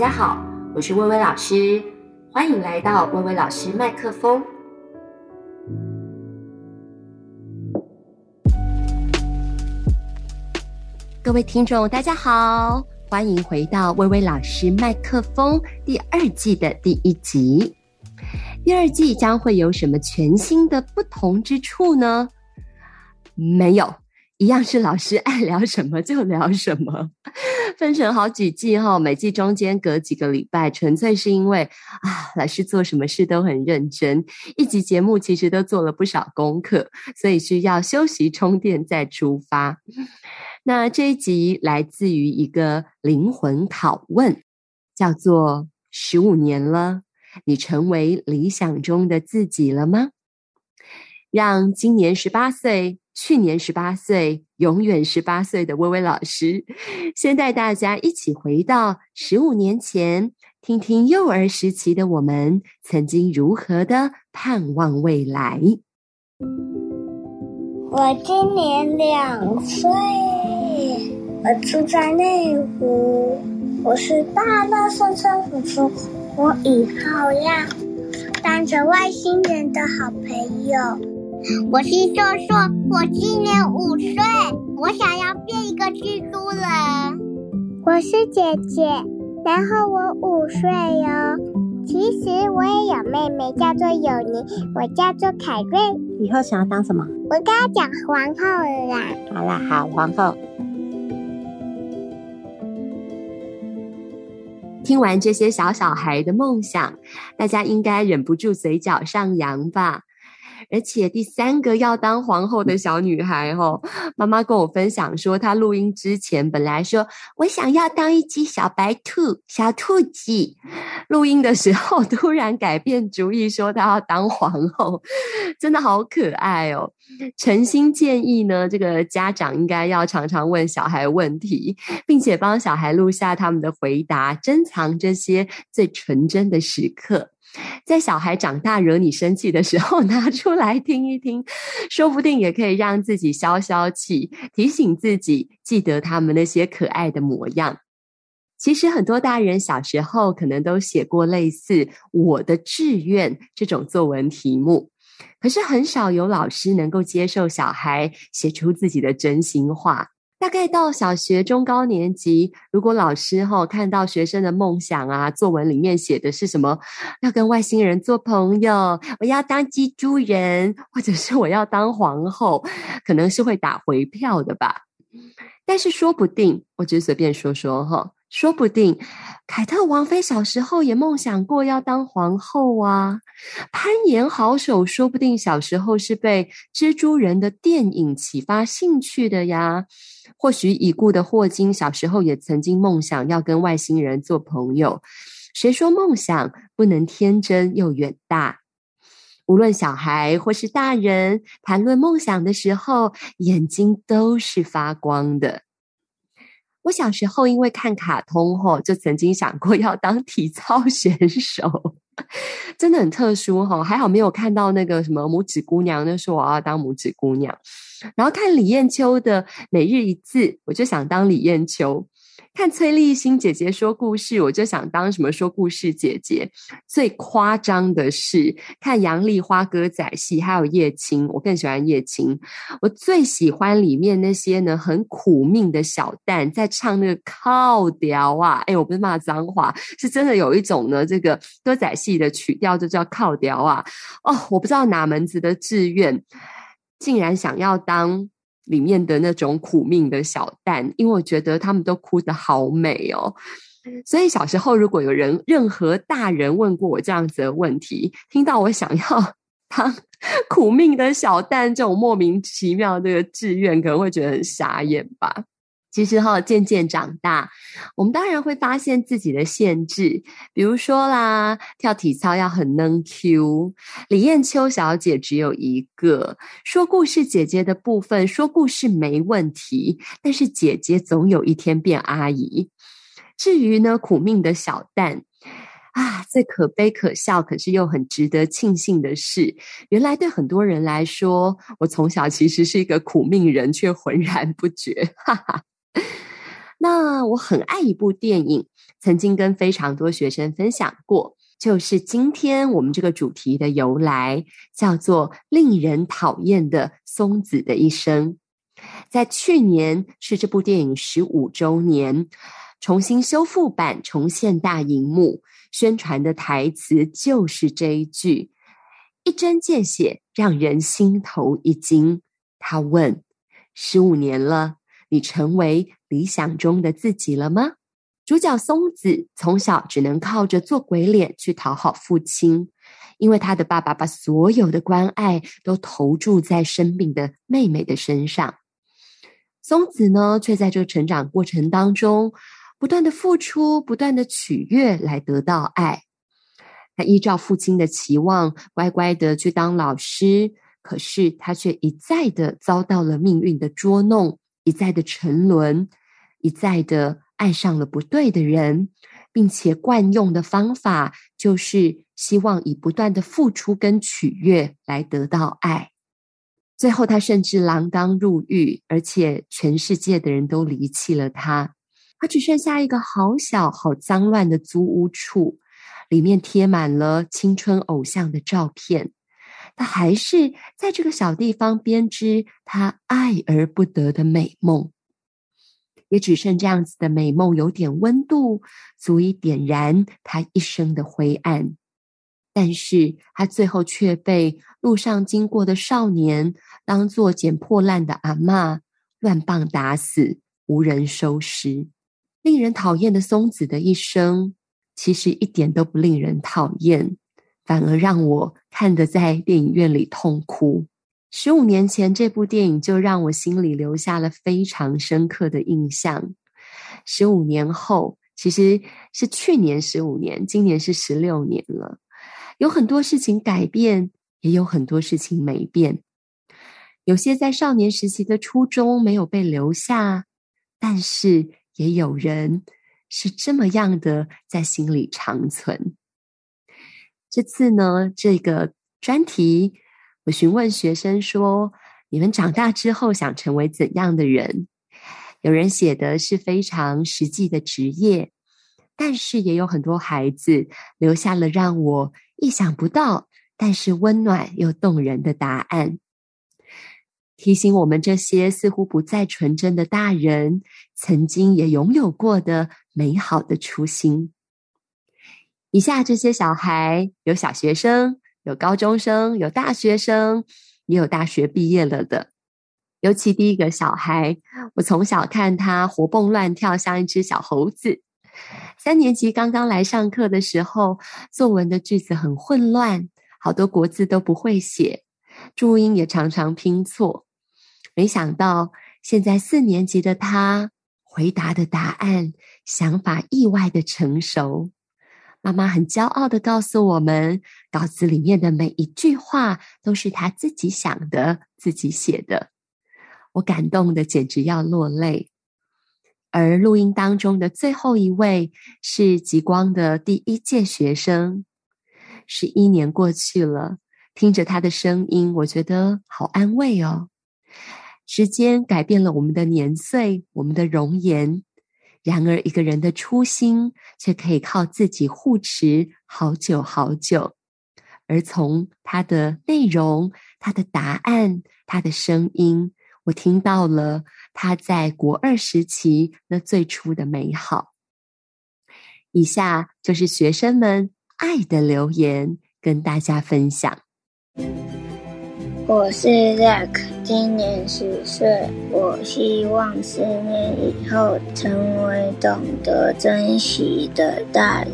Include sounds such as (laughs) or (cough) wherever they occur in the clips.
大家好，我是薇薇老师，欢迎来到薇薇老师麦克风。各位听众，大家好，欢迎回到薇薇老师麦克风第二季的第一集。第二季将会有什么全新的不同之处呢？没有，一样是老师爱聊什么就聊什么。(laughs) 分成好几季哈，每季中间隔几个礼拜，纯粹是因为啊，老师做什么事都很认真，一集节目其实都做了不少功课，所以需要休息充电再出发。那这一集来自于一个灵魂拷问，叫做“十五年了，你成为理想中的自己了吗？”让今年十八岁。去年十八岁，永远十八岁的薇薇老师，先带大家一起回到十五年前，听听幼儿时期的我们曾经如何的盼望未来。我今年两岁，我住在内湖，我是大大声声说出，我以后要当着外星人的好朋友。我是硕硕，我今年五岁，我想要变一个蜘蛛人。我是姐姐，然后我五岁哟。其实我也有妹妹，叫做友妮，我叫做凯瑞。以后想要当什么？我跟他讲皇后了啦。好啦，好，皇后。听完这些小小孩的梦想，大家应该忍不住嘴角上扬吧？而且第三个要当皇后的小女孩，哦，妈妈跟我分享说，她录音之前本来说我想要当一只小白兔、小兔子，录音的时候 (laughs) 突然改变主意，说她要当皇后，真的好可爱哦！诚心建议呢，这个家长应该要常常问小孩问题，并且帮小孩录下他们的回答，珍藏这些最纯真的时刻。在小孩长大惹你生气的时候，(laughs) 拿出来听一听，说不定也可以让自己消消气，提醒自己记得他们那些可爱的模样。其实很多大人小时候可能都写过类似“我的志愿”这种作文题目，可是很少有老师能够接受小孩写出自己的真心话。大概到小学中高年级，如果老师哈看到学生的梦想啊，作文里面写的是什么，要跟外星人做朋友，我要当蜘蛛人，或者是我要当皇后，可能是会打回票的吧。但是说不定，我只是随便说说哈，说不定凯特王妃小时候也梦想过要当皇后啊。攀岩好手说不定小时候是被蜘蛛人的电影启发兴趣的呀。或许已故的霍金小时候也曾经梦想要跟外星人做朋友。谁说梦想不能天真又远大？无论小孩或是大人，谈论梦想的时候，眼睛都是发光的。我小时候因为看卡通吼，就曾经想过要当体操选手，(laughs) 真的很特殊哈。还好没有看到那个什么拇指姑娘，就说我要当拇指姑娘。然后看李艳秋的每日一字，我就想当李艳秋。看崔丽欣姐姐说故事，我就想当什么说故事姐姐。最夸张的是看杨丽花歌仔戏，还有叶青，我更喜欢叶青。我最喜欢里面那些呢很苦命的小旦在唱那个靠调啊！哎，我不是骂脏话，是真的有一种呢这个歌仔戏的曲调就叫靠调啊！哦，我不知道哪门子的志愿，竟然想要当。里面的那种苦命的小蛋，因为我觉得他们都哭得好美哦，所以小时候如果有人任何大人问过我这样子的问题，听到我想要当苦命的小蛋这种莫名其妙的志愿，可能会觉得很傻眼吧。其实哈，渐渐长大，我们当然会发现自己的限制。比如说啦，跳体操要很能 Q，李艳秋小姐只有一个，说故事姐姐的部分，说故事没问题，但是姐姐总有一天变阿姨。至于呢，苦命的小旦啊，最可悲可笑，可是又很值得庆幸的是，原来对很多人来说，我从小其实是一个苦命人，却浑然不觉，哈哈。那我很爱一部电影，曾经跟非常多学生分享过，就是今天我们这个主题的由来，叫做《令人讨厌的松子的一生》。在去年是这部电影十五周年，重新修复版重现大荧幕，宣传的台词就是这一句。一针见血，让人心头一惊。他问：“十五年了，你成为理想中的自己了吗？”主角松子从小只能靠着做鬼脸去讨好父亲，因为他的爸爸把所有的关爱都投注在生病的妹妹的身上。松子呢，却在这成长过程当中，不断的付出，不断的取悦，来得到爱。他依照父亲的期望，乖乖的去当老师，可是他却一再的遭到了命运的捉弄，一再的沉沦，一再的爱上了不对的人，并且惯用的方法就是希望以不断的付出跟取悦来得到爱。最后，他甚至锒铛入狱，而且全世界的人都离弃了他，他只剩下一个好小好脏乱的租屋处。里面贴满了青春偶像的照片，他还是在这个小地方编织他爱而不得的美梦，也只剩这样子的美梦有点温度，足以点燃他一生的灰暗。但是他最后却被路上经过的少年当作捡破烂的阿嬷乱棒打死，无人收尸。令人讨厌的松子的一生。其实一点都不令人讨厌，反而让我看得在电影院里痛哭。十五年前这部电影就让我心里留下了非常深刻的印象。十五年后，其实是去年十五年，今年是十六年了。有很多事情改变，也有很多事情没变。有些在少年时期的初衷没有被留下，但是也有人。是这么样的，在心里长存。这次呢，这个专题，我询问学生说：“你们长大之后想成为怎样的人？”有人写的是非常实际的职业，但是也有很多孩子留下了让我意想不到，但是温暖又动人的答案。提醒我们这些似乎不再纯真的大人，曾经也拥有过的美好的初心。以下这些小孩，有小学生，有高中生，有大学生，也有大学毕业了的。尤其第一个小孩，我从小看他活蹦乱跳，像一只小猴子。三年级刚刚来上课的时候，作文的句子很混乱，好多国字都不会写，注音也常常拼错。没想到，现在四年级的他回答的答案，想法意外的成熟。妈妈很骄傲的告诉我们，稿子里面的每一句话都是他自己想的、自己写的。我感动的简直要落泪。而录音当中的最后一位是极光的第一届学生，十一年过去了，听着他的声音，我觉得好安慰哦。时间改变了我们的年岁，我们的容颜。然而，一个人的初心却可以靠自己护持好久好久。而从他的内容、他的答案、他的声音，我听到了他在国二时期那最初的美好。以下就是学生们爱的留言，跟大家分享。我是 Zack，今年十岁。我希望十年以后成为懂得珍惜的大人，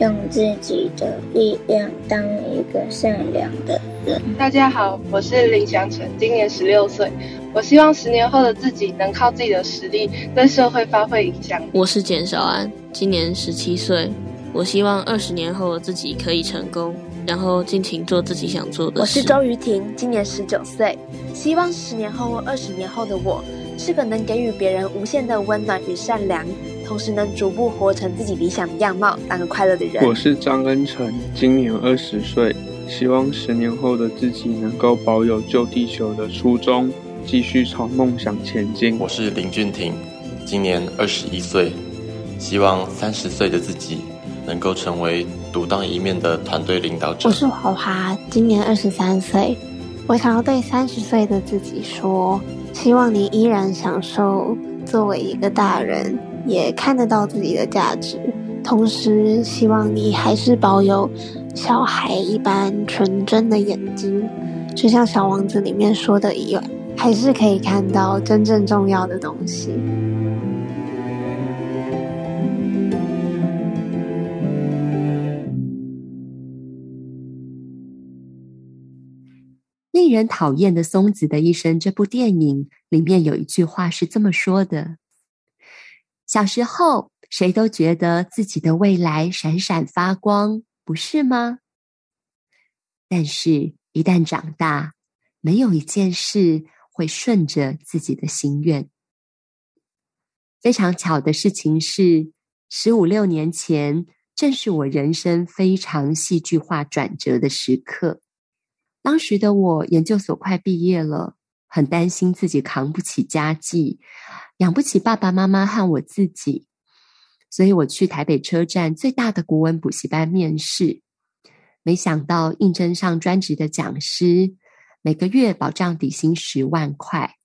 用自己的力量当一个善良的人。大家好，我是林祥成，今年十六岁。我希望十年后的自己能靠自己的实力对社会发挥影响。我是简少安，今年十七岁。我希望二十年后的自己可以成功。然后尽情做自己想做的事。我是周瑜婷，今年十九岁，希望十年后或二十年后的我是个能给予别人无限的温暖与善良，同时能逐步活成自己理想的样貌，当个快乐的人。我是张恩成，今年二十岁，希望十年后的自己能够保有救地球的初衷，继续朝梦想前进。我是林俊廷，今年二十一岁，希望三十岁的自己能够成为独当一面的团队领导者。我是华华，今年二十三岁，我想要对三十岁的自己说，希望你依然享受作为一个大人，也看得到自己的价值，同时希望你还是保有小孩一般纯真的眼睛，就像《小王子》里面说的一样，还是可以看到真正重要的东西。令人讨厌的松子的一生这部电影里面有一句话是这么说的：小时候，谁都觉得自己的未来闪闪发光。不是吗？但是，一旦长大，没有一件事会顺着自己的心愿。非常巧的事情是，十五六年前，正是我人生非常戏剧化转折的时刻。当时的我，研究所快毕业了，很担心自己扛不起家计，养不起爸爸妈妈和我自己。所以我去台北车站最大的国文补习班面试，没想到应征上专职的讲师，每个月保障底薪十万块。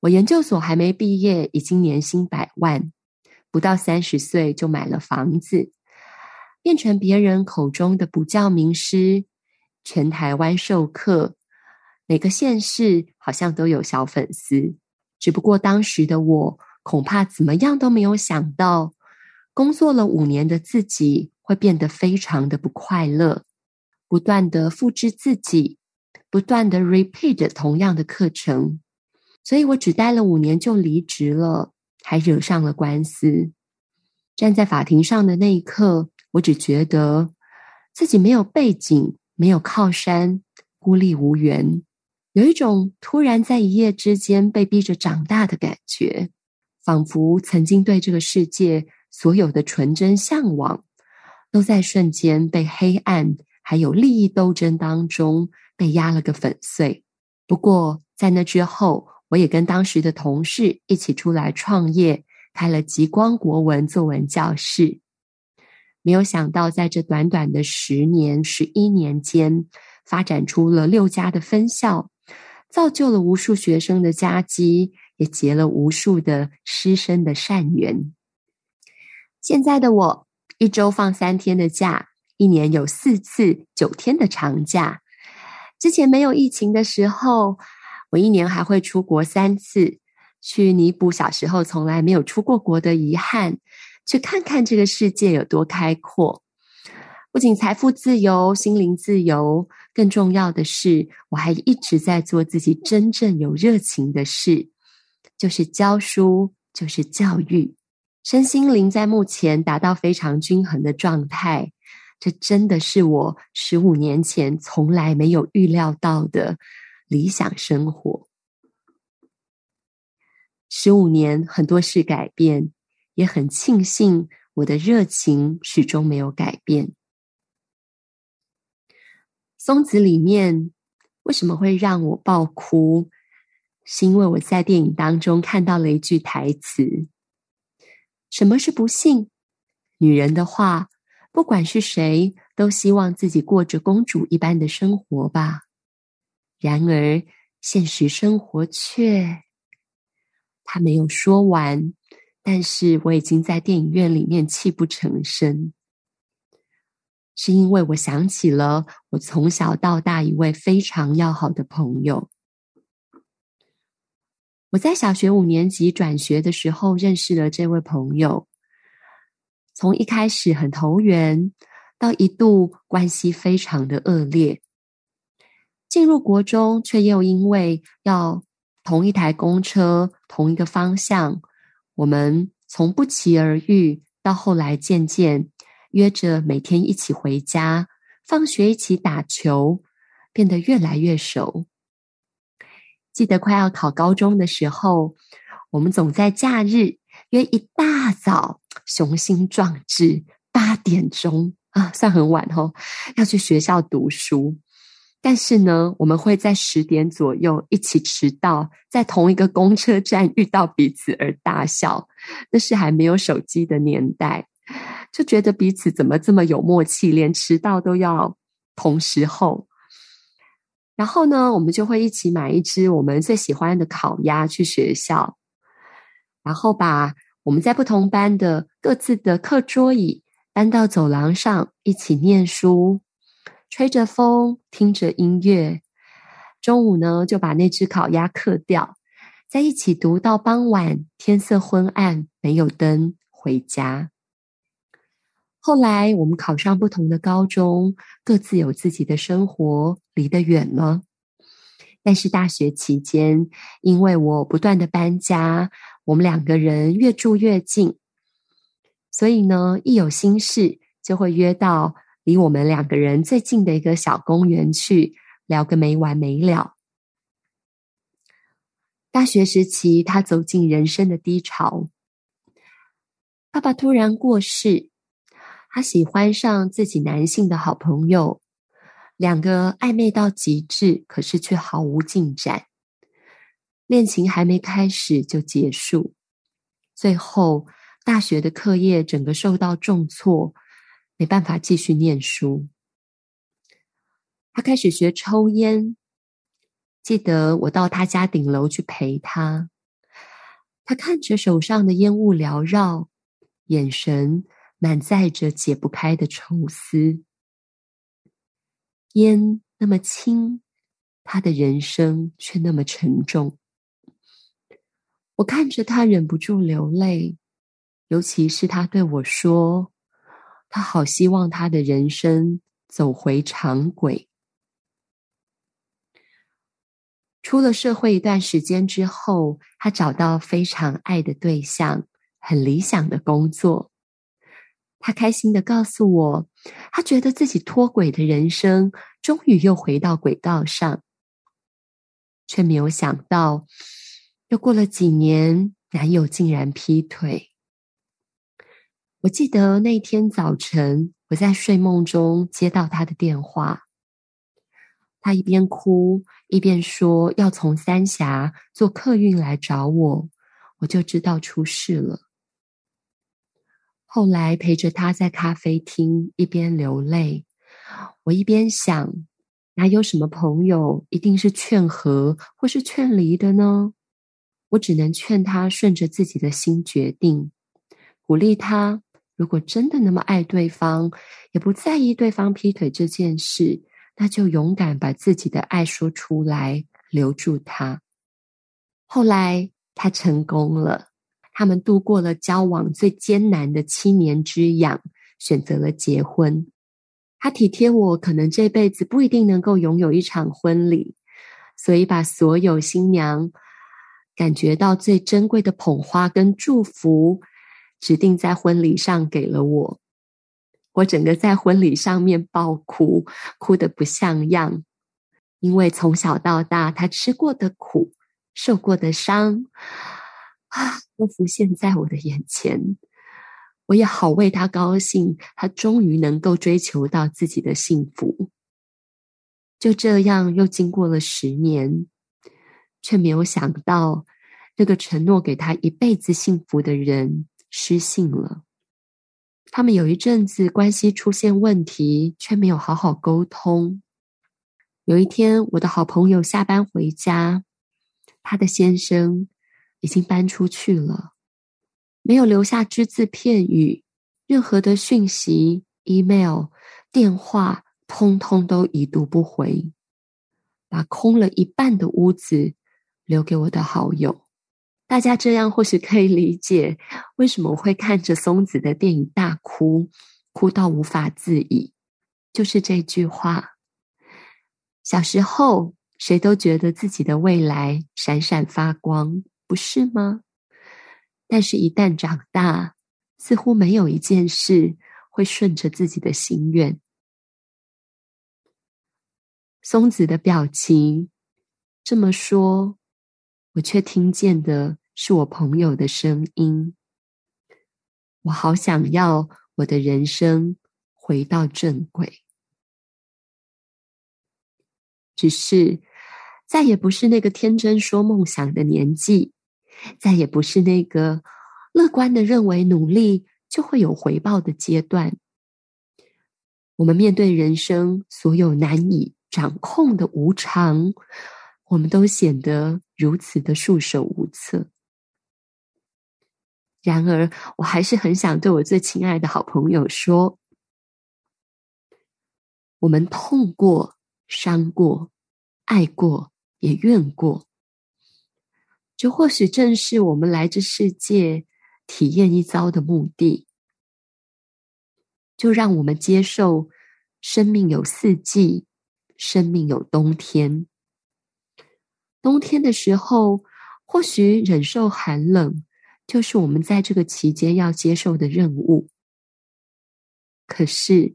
我研究所还没毕业，已经年薪百万，不到三十岁就买了房子，变成别人口中的不教名师，全台湾授课，每个县市好像都有小粉丝。只不过当时的我，恐怕怎么样都没有想到。工作了五年的自己会变得非常的不快乐，不断的复制自己，不断的 repeat 同样的课程，所以我只待了五年就离职了，还惹上了官司。站在法庭上的那一刻，我只觉得自己没有背景，没有靠山，孤立无援，有一种突然在一夜之间被逼着长大的感觉，仿佛曾经对这个世界。所有的纯真向往，都在瞬间被黑暗还有利益斗争当中被压了个粉碎。不过，在那之后，我也跟当时的同事一起出来创业，开了极光国文作文教室。没有想到，在这短短的十年、十一年间，发展出了六家的分校，造就了无数学生的家基，也结了无数的师生的善缘。现在的我，一周放三天的假，一年有四次九天的长假。之前没有疫情的时候，我一年还会出国三次，去弥补小时候从来没有出过国的遗憾，去看看这个世界有多开阔。不仅财富自由、心灵自由，更重要的是，我还一直在做自己真正有热情的事，就是教书，就是教育。身心灵在目前达到非常均衡的状态，这真的是我十五年前从来没有预料到的理想生活。十五年，很多事改变，也很庆幸我的热情始终没有改变。松子里面为什么会让我爆哭？是因为我在电影当中看到了一句台词。什么是不幸？女人的话，不管是谁，都希望自己过着公主一般的生活吧。然而，现实生活却……她没有说完，但是我已经在电影院里面泣不成声，是因为我想起了我从小到大一位非常要好的朋友。我在小学五年级转学的时候认识了这位朋友，从一开始很投缘，到一度关系非常的恶劣。进入国中，却又因为要同一台公车、同一个方向，我们从不期而遇，到后来渐渐约着每天一起回家，放学一起打球，变得越来越熟。记得快要考高中的时候，我们总在假日约一大早，雄心壮志，八点钟啊，算很晚哦，要去学校读书。但是呢，我们会在十点左右一起迟到，在同一个公车站遇到彼此而大笑。那是还没有手机的年代，就觉得彼此怎么这么有默契，连迟到都要同时候。然后呢，我们就会一起买一只我们最喜欢的烤鸭去学校，然后把我们在不同班的各自的课桌椅搬到走廊上，一起念书。吹着风，听着音乐，中午呢就把那只烤鸭嗑掉，在一起读到傍晚，天色昏暗，没有灯，回家。后来我们考上不同的高中，各自有自己的生活，离得远了。但是大学期间，因为我不断的搬家，我们两个人越住越近，所以呢，一有心事就会约到。离我们两个人最近的一个小公园去聊个没完没了。大学时期，他走进人生的低潮。爸爸突然过世，他喜欢上自己男性的好朋友，两个暧昧到极致，可是却毫无进展。恋情还没开始就结束，最后大学的课业整个受到重挫。没办法继续念书，他开始学抽烟。记得我到他家顶楼去陪他，他看着手上的烟雾缭绕，眼神满载着解不开的愁思。烟那么轻，他的人生却那么沉重。我看着他忍不住流泪，尤其是他对我说。他好希望他的人生走回常轨。出了社会一段时间之后，他找到非常爱的对象，很理想的工作。他开心的告诉我，他觉得自己脱轨的人生终于又回到轨道上，却没有想到，又过了几年，男友竟然劈腿。我记得那天早晨，我在睡梦中接到他的电话，他一边哭一边说要从三峡坐客运来找我，我就知道出事了。后来陪着他在咖啡厅一边流泪，我一边想，哪有什么朋友一定是劝和或是劝离的呢？我只能劝他顺着自己的心决定，鼓励他。如果真的那么爱对方，也不在意对方劈腿这件事，那就勇敢把自己的爱说出来，留住他。后来他成功了，他们度过了交往最艰难的七年之痒，选择了结婚。他体贴我，可能这辈子不一定能够拥有一场婚礼，所以把所有新娘感觉到最珍贵的捧花跟祝福。指定在婚礼上给了我，我整个在婚礼上面爆哭，哭得不像样，因为从小到大他吃过的苦、受过的伤啊，都浮现在我的眼前。我也好为他高兴，他终于能够追求到自己的幸福。就这样，又经过了十年，却没有想到那个承诺给他一辈子幸福的人。失信了，他们有一阵子关系出现问题，却没有好好沟通。有一天，我的好朋友下班回家，他的先生已经搬出去了，没有留下只字片语，任何的讯息、email、电话，通通都已读不回，把空了一半的屋子留给我的好友。大家这样或许可以理解，为什么我会看着松子的电影大哭，哭到无法自已。就是这句话：小时候谁都觉得自己的未来闪闪发光，不是吗？但是，一旦长大，似乎没有一件事会顺着自己的心愿。松子的表情这么说，我却听见的。是我朋友的声音，我好想要我的人生回到正轨。只是再也不是那个天真说梦想的年纪，再也不是那个乐观的认为努力就会有回报的阶段。我们面对人生所有难以掌控的无常，我们都显得如此的束手无策。然而，我还是很想对我最亲爱的好朋友说：我们痛过、伤过、爱过，也怨过，这或许正是我们来这世界体验一遭的目的。就让我们接受，生命有四季，生命有冬天。冬天的时候，或许忍受寒冷。就是我们在这个期间要接受的任务。可是，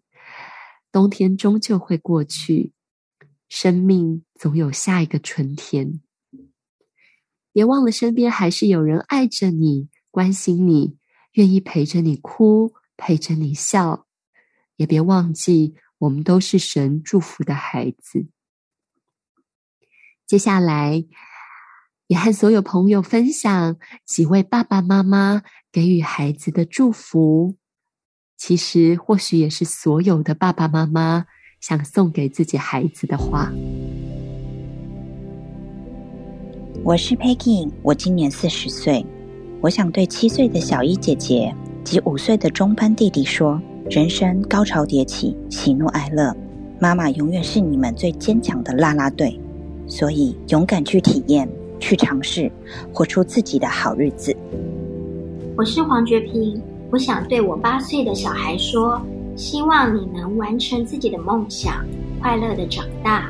冬天终究会过去，生命总有下一个春天。别忘了，身边还是有人爱着你，关心你，愿意陪着你哭，陪着你笑。也别忘记，我们都是神祝福的孩子。接下来。也和所有朋友分享几位爸爸妈妈给予孩子的祝福，其实或许也是所有的爸爸妈妈想送给自己孩子的话。我是 Peggy，我今年四十岁，我想对七岁的小一姐姐及五岁的中班弟弟说：人生高潮迭起，喜怒哀乐，妈妈永远是你们最坚强的啦啦队，所以勇敢去体验。去尝试，活出自己的好日子。我是黄觉平，我想对我八岁的小孩说：希望你能完成自己的梦想，快乐的长大。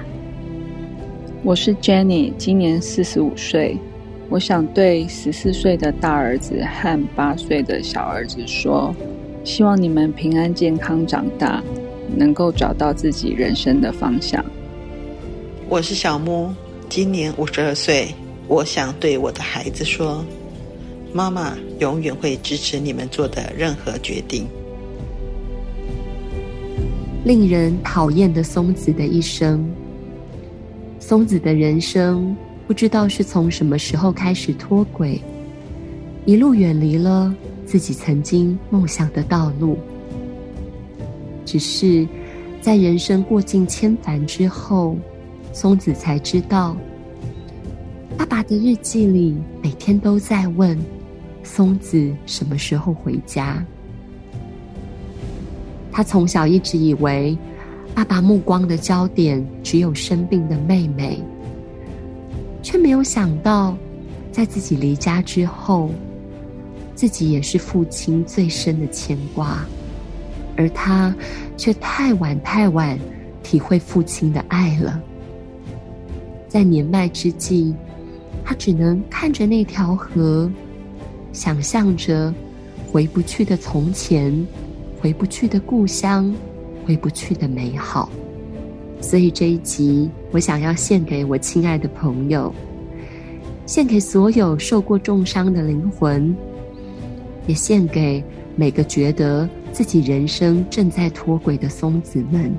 我是 Jenny，今年四十五岁，我想对十四岁的大儿子和八岁的小儿子说：希望你们平安健康长大，能够找到自己人生的方向。我是小木，今年五十二岁。我想对我的孩子说：“妈妈永远会支持你们做的任何决定。”令人讨厌的松子的一生，松子的人生不知道是从什么时候开始脱轨，一路远离了自己曾经梦想的道路。只是在人生过尽千帆之后，松子才知道。爸爸的日记里每天都在问松子什么时候回家。他从小一直以为爸爸目光的焦点只有生病的妹妹，却没有想到在自己离家之后，自己也是父亲最深的牵挂，而他却太晚太晚体会父亲的爱了。在年迈之际。他只能看着那条河，想象着回不去的从前，回不去的故乡，回不去的美好。所以这一集，我想要献给我亲爱的朋友，献给所有受过重伤的灵魂，也献给每个觉得自己人生正在脱轨的松子们。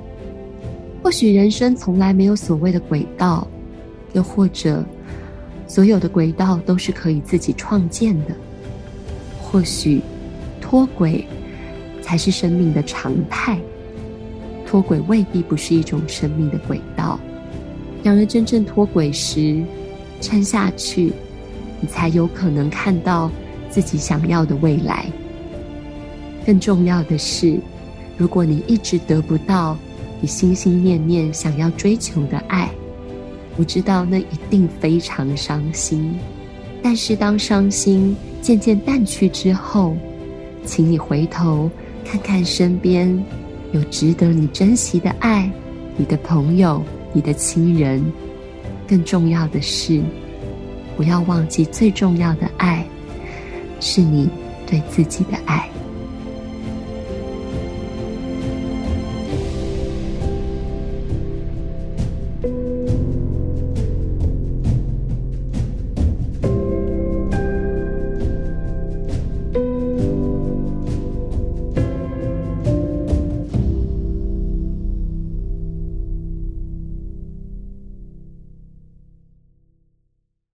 或许人生从来没有所谓的轨道，又或者。所有的轨道都是可以自己创建的，或许脱轨才是生命的常态。脱轨未必不是一种生命的轨道，然而真正脱轨时，撑下去，你才有可能看到自己想要的未来。更重要的是，如果你一直得不到你心心念念想要追求的爱，我知道那一定非常伤心，但是当伤心渐渐淡去之后，请你回头看看身边有值得你珍惜的爱，你的朋友、你的亲人。更重要的是，不要忘记最重要的爱，是你对自己的爱。